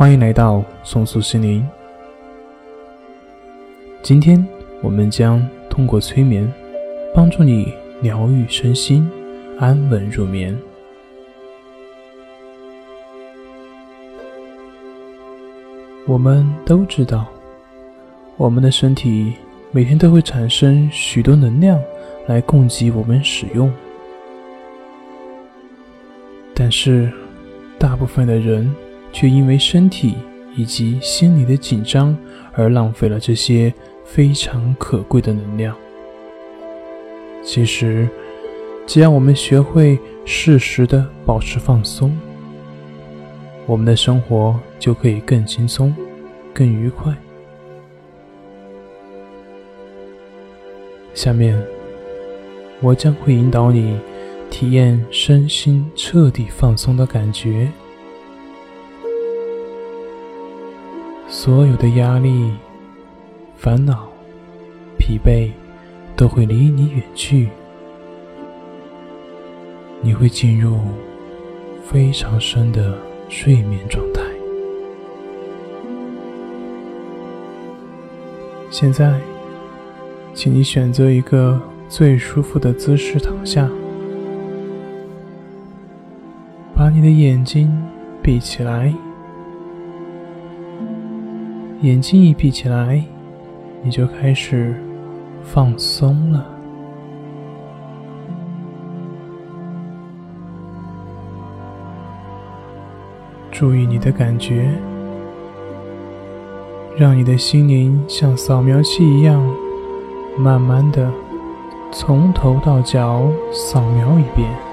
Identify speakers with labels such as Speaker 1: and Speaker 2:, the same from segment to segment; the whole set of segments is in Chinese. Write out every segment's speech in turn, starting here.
Speaker 1: 欢迎来到松树心灵。今天我们将通过催眠，帮助你疗愈身心，安稳入眠。我们都知道，我们的身体每天都会产生许多能量来供给我们使用，但是大部分的人。却因为身体以及心理的紧张而浪费了这些非常可贵的能量。其实，只要我们学会适时的保持放松，我们的生活就可以更轻松、更愉快。下面，我将会引导你体验身心彻底放松的感觉。所有的压力、烦恼、疲惫都会离你远去，你会进入非常深的睡眠状态。现在，请你选择一个最舒服的姿势躺下，把你的眼睛闭起来。眼睛一闭起来，你就开始放松了。注意你的感觉，让你的心灵像扫描器一样，慢慢的从头到脚扫描一遍。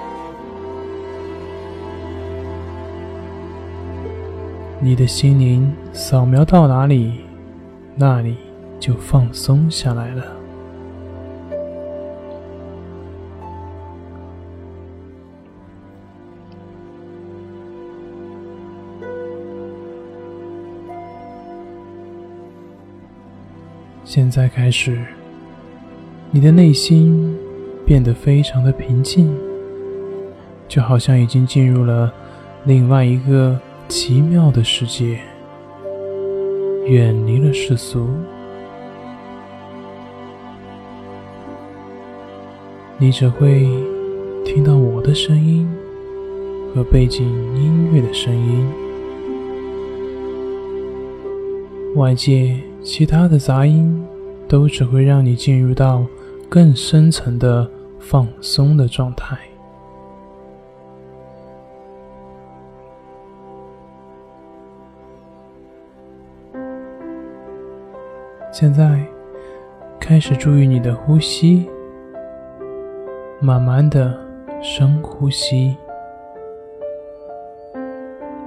Speaker 1: 你的心灵扫描到哪里，那里就放松下来了。现在开始，你的内心变得非常的平静，就好像已经进入了另外一个。奇妙的世界，远离了世俗，你只会听到我的声音和背景音乐的声音，外界其他的杂音都只会让你进入到更深层的放松的状态。现在，开始注意你的呼吸，慢慢的深呼吸，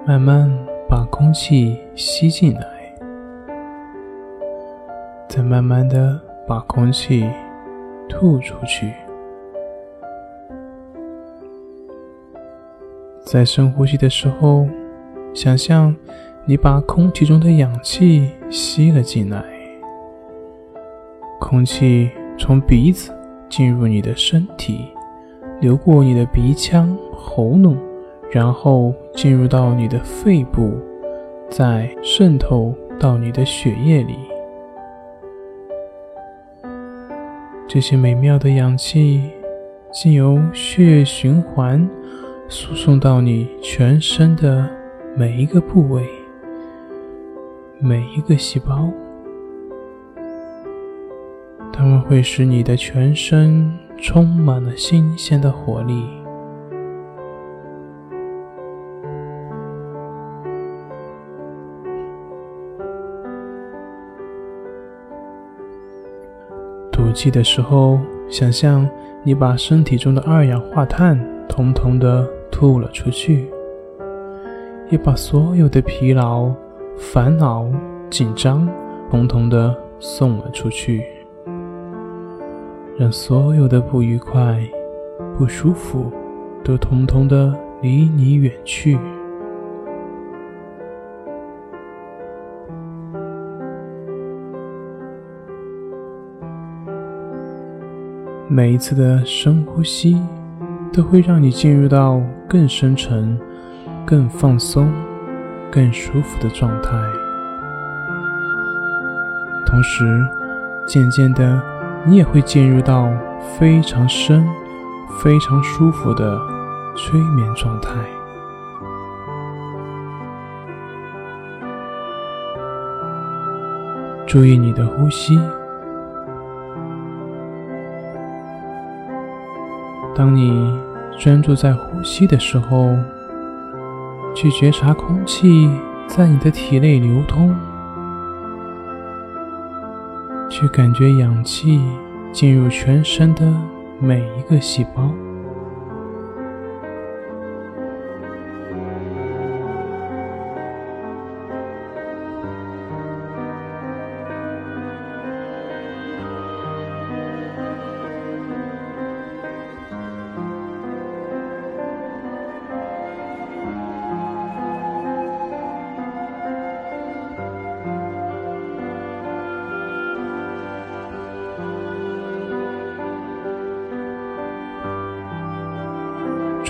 Speaker 1: 慢慢把空气吸进来，再慢慢的把空气吐出去。在深呼吸的时候，想象你把空气中的氧气吸了进来。空气从鼻子进入你的身体，流过你的鼻腔、喉咙，然后进入到你的肺部，再渗透到你的血液里。这些美妙的氧气，经由血液循环，输送到你全身的每一个部位、每一个细胞。它们会使你的全身充满了新鲜的活力。吐气的时候，想象你把身体中的二氧化碳统统的吐了出去，也把所有的疲劳、烦恼、紧张统统的送了出去。让所有的不愉快、不舒服都统统的离你远去。每一次的深呼吸，都会让你进入到更深沉、更放松、更舒服的状态。同时，渐渐的，你也会进入到非常深、非常舒服的催眠状态。注意你的呼吸。当你专注在呼吸的时候，去觉察空气在你的体内流通，去感觉氧气进入全身的每一个细胞。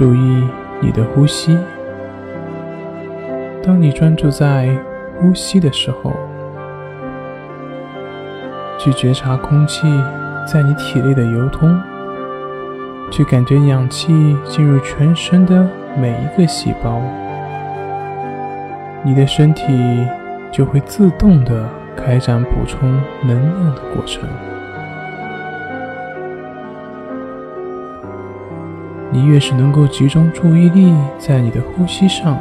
Speaker 1: 注意你的呼吸。当你专注在呼吸的时候，去觉察空气在你体内的流通，去感觉氧气进入全身的每一个细胞，你的身体就会自动的开展补充能量的过程。你越是能够集中注意力在你的呼吸上，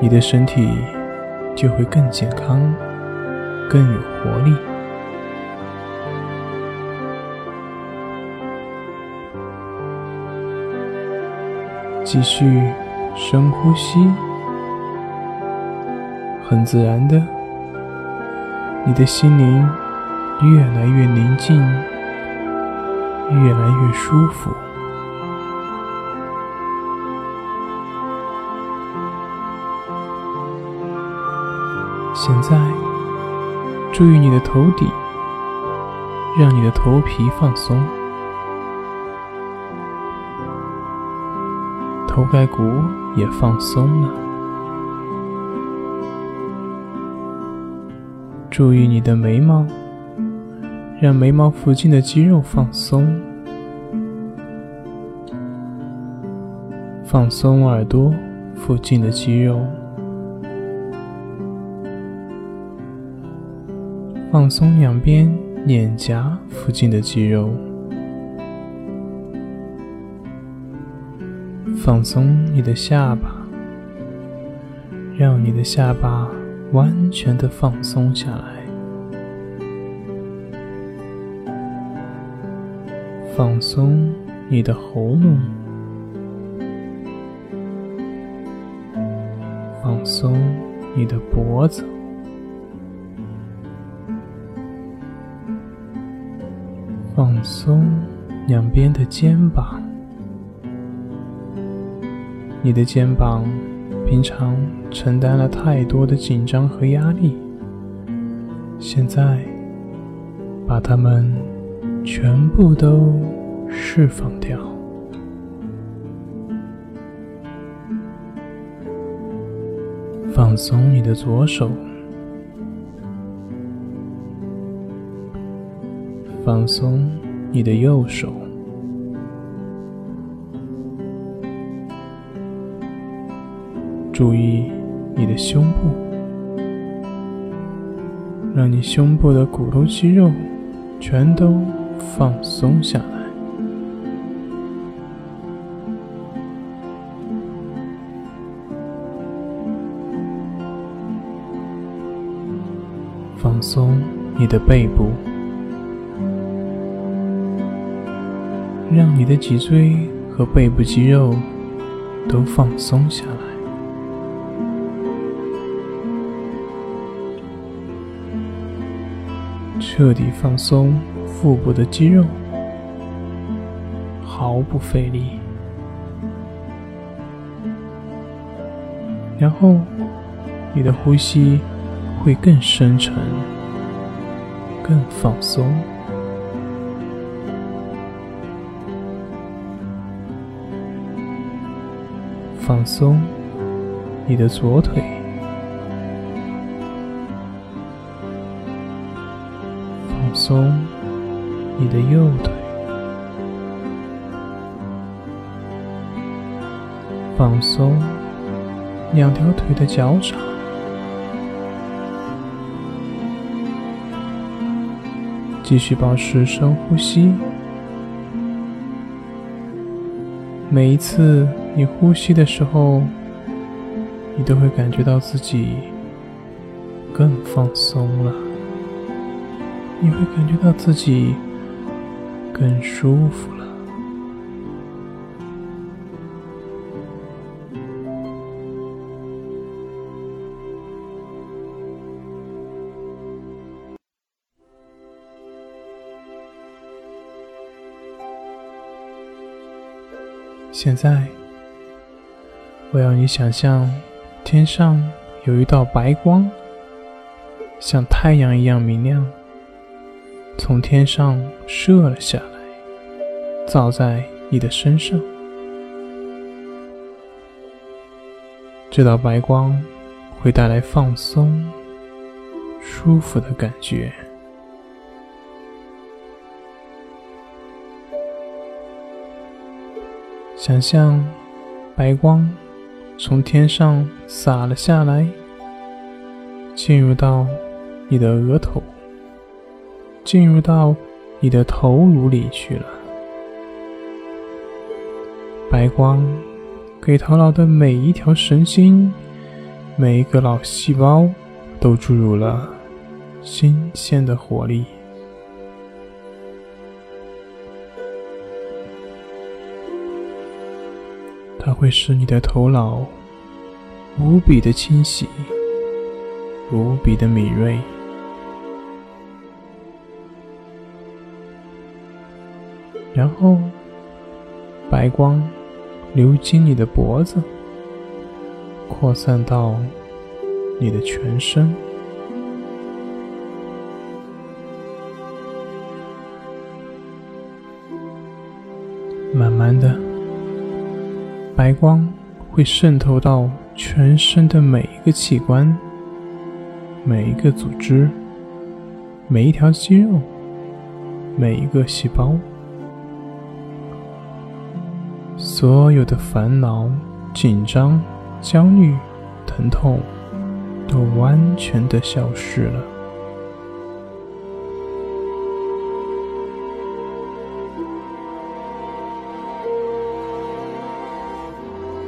Speaker 1: 你的身体就会更健康、更有活力。继续深呼吸，很自然的，你的心灵越来越宁静，越来越舒服。现在，注意你的头顶，让你的头皮放松，头盖骨也放松了。注意你的眉毛，让眉毛附近的肌肉放松，放松耳朵附近的肌肉。放松两边脸颊附近的肌肉，放松你的下巴，让你的下巴完全的放松下来。放松你的喉咙，放松你的脖子。放松两边的肩膀，你的肩膀平常承担了太多的紧张和压力，现在把它们全部都释放掉。放松你的左手。放松你的右手，注意你的胸部，让你胸部的骨头肌肉全都放松下来，放松你的背部。让你的脊椎和背部肌肉都放松下来，彻底放松腹部的肌肉，毫不费力。然后，你的呼吸会更深沉、更放松。放松你的左腿。放松你的右腿。放松两条腿的脚掌。继续保持深呼吸。每一次你呼吸的时候，你都会感觉到自己更放松了，你会感觉到自己更舒服了。现在，我要你想象天上有一道白光，像太阳一样明亮，从天上射了下来，照在你的身上。这道白光会带来放松、舒服的感觉。想象白光从天上洒了下来，进入到你的额头，进入到你的头颅里去了。白光给头脑的每一条神经、每一个脑细胞都注入了新鲜的活力。它会使你的头脑无比的清晰，无比的敏锐。然后，白光流经你的脖子，扩散到你的全身，慢慢的。白光会渗透到全身的每一个器官、每一个组织、每一条肌肉、每一个细胞，所有的烦恼、紧张、焦虑、疼痛都完全的消失了。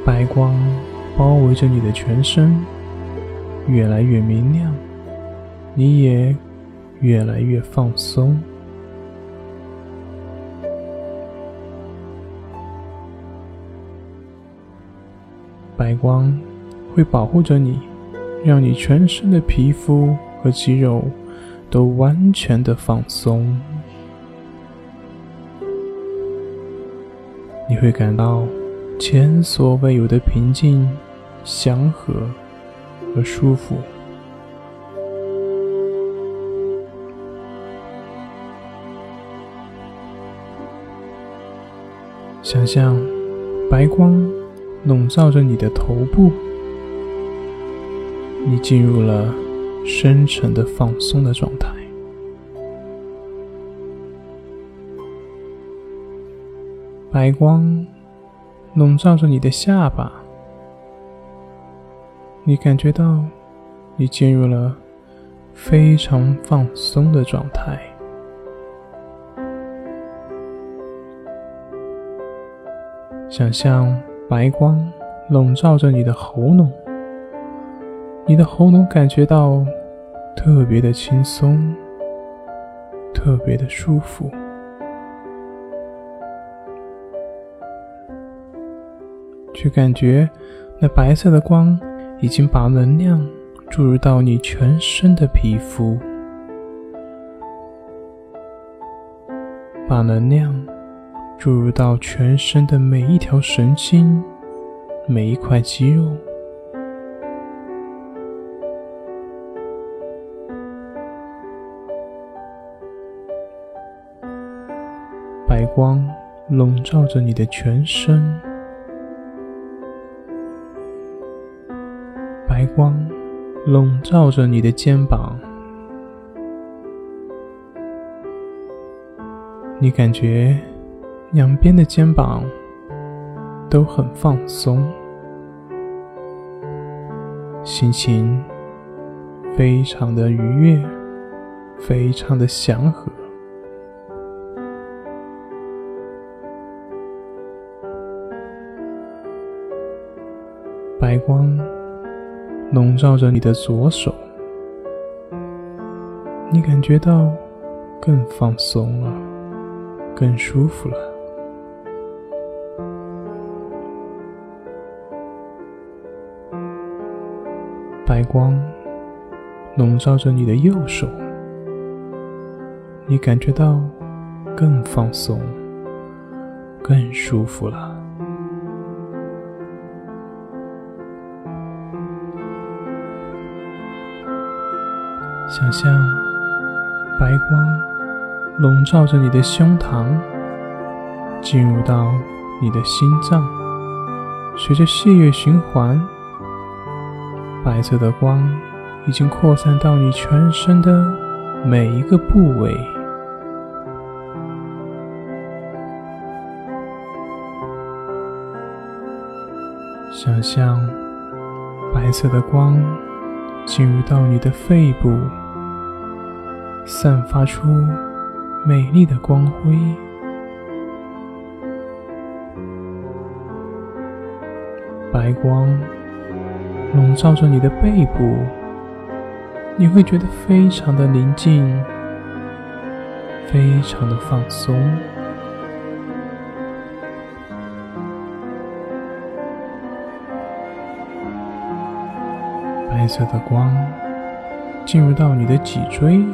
Speaker 1: 白光包围着你的全身，越来越明亮，你也越来越放松。白光会保护着你，让你全身的皮肤和肌肉都完全的放松。你会感到。前所未有的平静、祥和和舒服。想象白光笼罩着你的头部，你进入了深沉的放松的状态。白光。笼罩着你的下巴，你感觉到你进入了非常放松的状态。想象白光笼罩着你的喉咙，你的喉咙感觉到特别的轻松，特别的舒服。却感觉那白色的光已经把能量注入到你全身的皮肤，把能量注入到全身的每一条神经、每一块肌肉。白光笼罩着你的全身。光笼罩着你的肩膀，你感觉两边的肩膀都很放松，心情非常的愉悦，非常的祥和。白光照着你的左手，你感觉到更放松了，更舒服了。白光笼罩着你的右手，你感觉到更放松，更舒服了。想象白光笼罩着你的胸膛，进入到你的心脏，随着血液循环，白色的光已经扩散到你全身的每一个部位。想象白色的光进入到你的肺部。散发出美丽的光辉，白光笼罩着你的背部，你会觉得非常的宁静，非常的放松。白色的光进入到你的脊椎。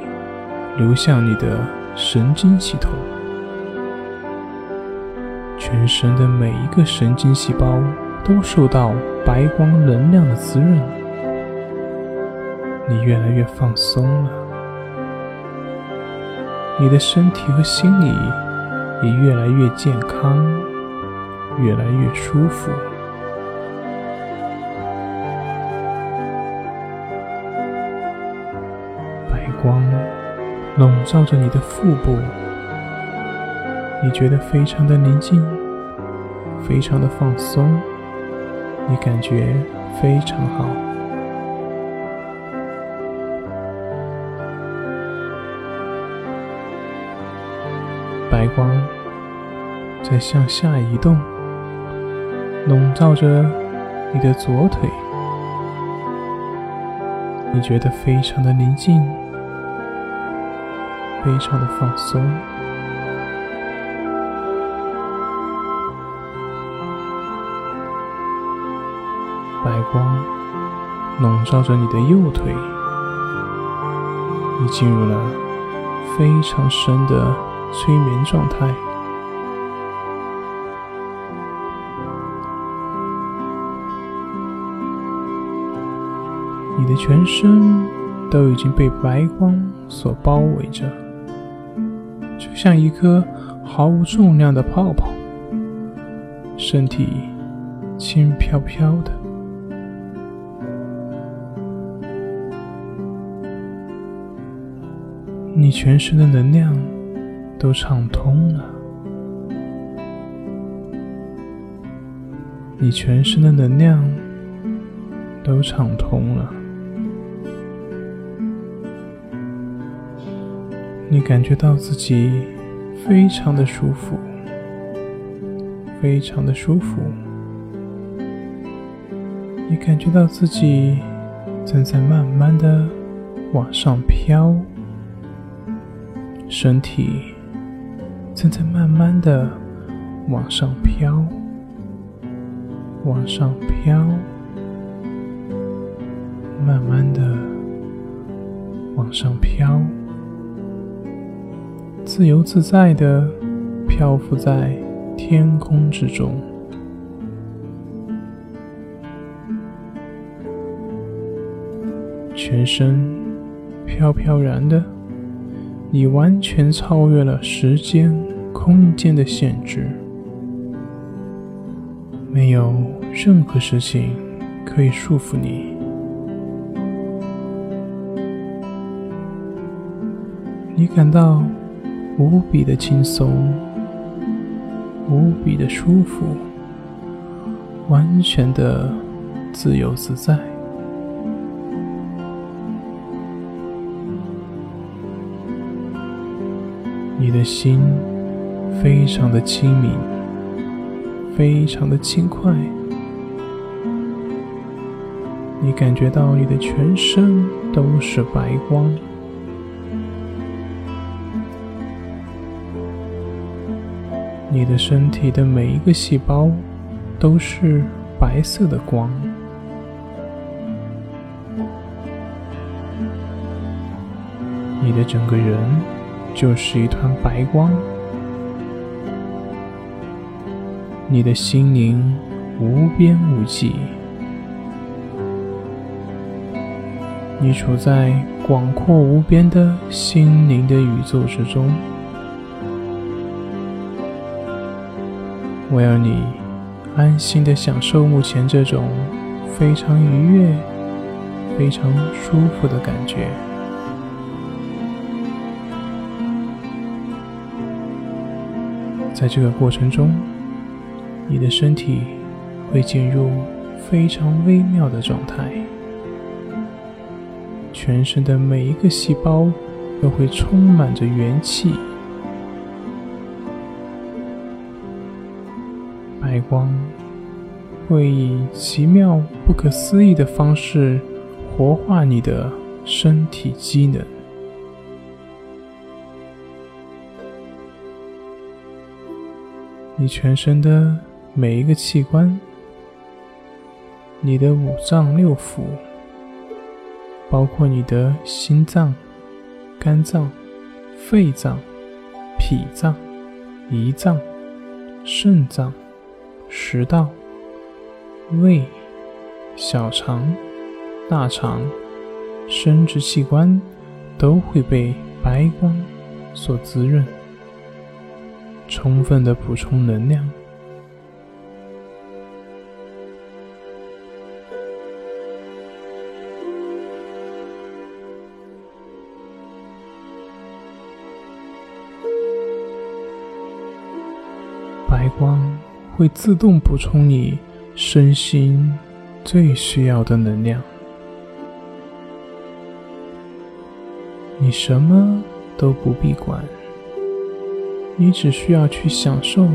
Speaker 1: 流向你的神经系统，全身的每一个神经细胞都受到白光能量的滋润，你越来越放松了，你的身体和心理也越来越健康，越来越舒服，笼罩着你的腹部，你觉得非常的宁静，非常的放松，你感觉非常好。白光在向下移动，笼罩着你的左腿，你觉得非常的宁静。非常的放松，白光笼罩着你的右腿，你进入了非常深的催眠状态，你的全身都已经被白光所包围着。就像一颗毫无重量的泡泡，身体轻飘飘的，你全身的能量都畅通了，你全身的能量都畅通了。你感觉到自己非常的舒服，非常的舒服。你感觉到自己正在慢慢的往上飘，身体正在慢慢的往上飘，往上飘，慢慢的往上飘。自由自在的漂浮在天空之中，全身飘飘然的，你完全超越了时间、空间的限制，没有任何事情可以束缚你，你感到。无比的轻松，无比的舒服，完全的自由自在。你的心非常的清明，非常的轻快。你感觉到你的全身都是白光，你的身体的每一个细胞都是白色的光，你的整个人就是一团白光，你的心灵无边无际。你处在广阔无边的心灵的宇宙之中，我要你安心的享受目前这种非常愉悦、非常舒服的感觉。在这个过程中，你的身体会进入非常微妙的状态。全身的每一个细胞都会充满着元气，白光会以奇妙、不可思议的方式活化你的身体机能。你全身的每一个器官，你的五脏六腑。包括你的心脏、肝脏、肺脏、脾脏、胰脏、肾脏、食道、胃、小肠、大肠、生殖器官都会被白光所滋润，充分的补充能量。白光会自动补充你身心最需要的能量，你什么都不必管，你只需要去享受，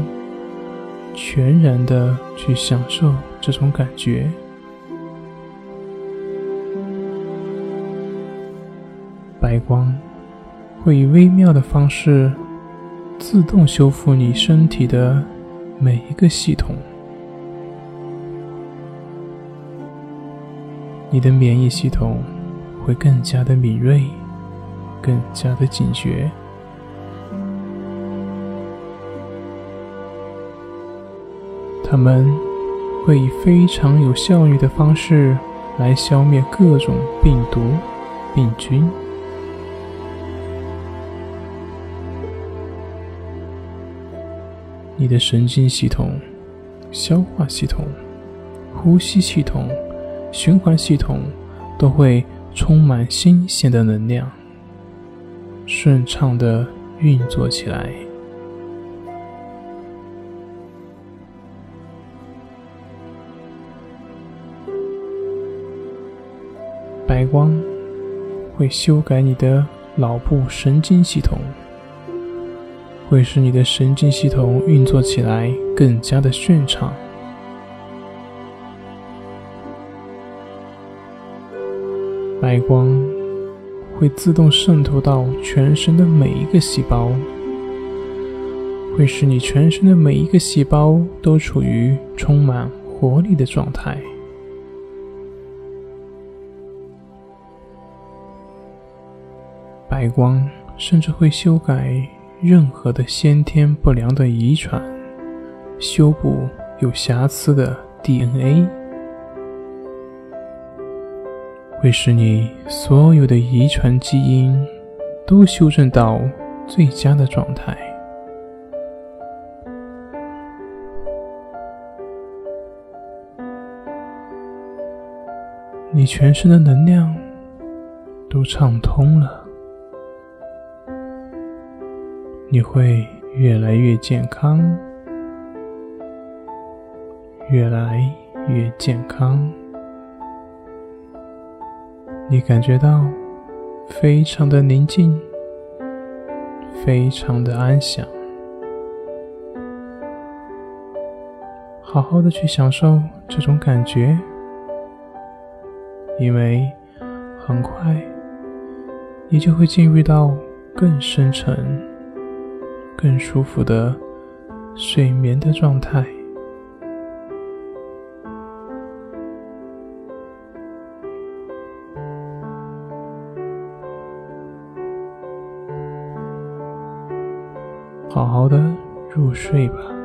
Speaker 1: 全然的去享受这种感觉。白光会以微妙的方式。自动修复你身体的每一个系统，你的免疫系统会更加的敏锐，更加的警觉，他们会以非常有效率的方式来消灭各种病毒、病菌。你的神经系统、消化系统、呼吸系统、循环系统都会充满新鲜的能量，顺畅的运作起来。白光会修改你的脑部神经系统。会使你的神经系统运作起来更加的顺畅。白光会自动渗透到全身的每一个细胞，会使你全身的每一个细胞都处于充满活力的状态。白光甚至会修改。任何的先天不良的遗传，修补有瑕疵的 DNA，会使你所有的遗传基因都修正到最佳的状态。你全身的能量都畅通了。你会越来越健康，越来越健康。你感觉到非常的宁静，非常的安详。好好的去享受这种感觉，因为很快你就会进入到更深沉、更舒服的睡眠的状态。好好的入睡吧。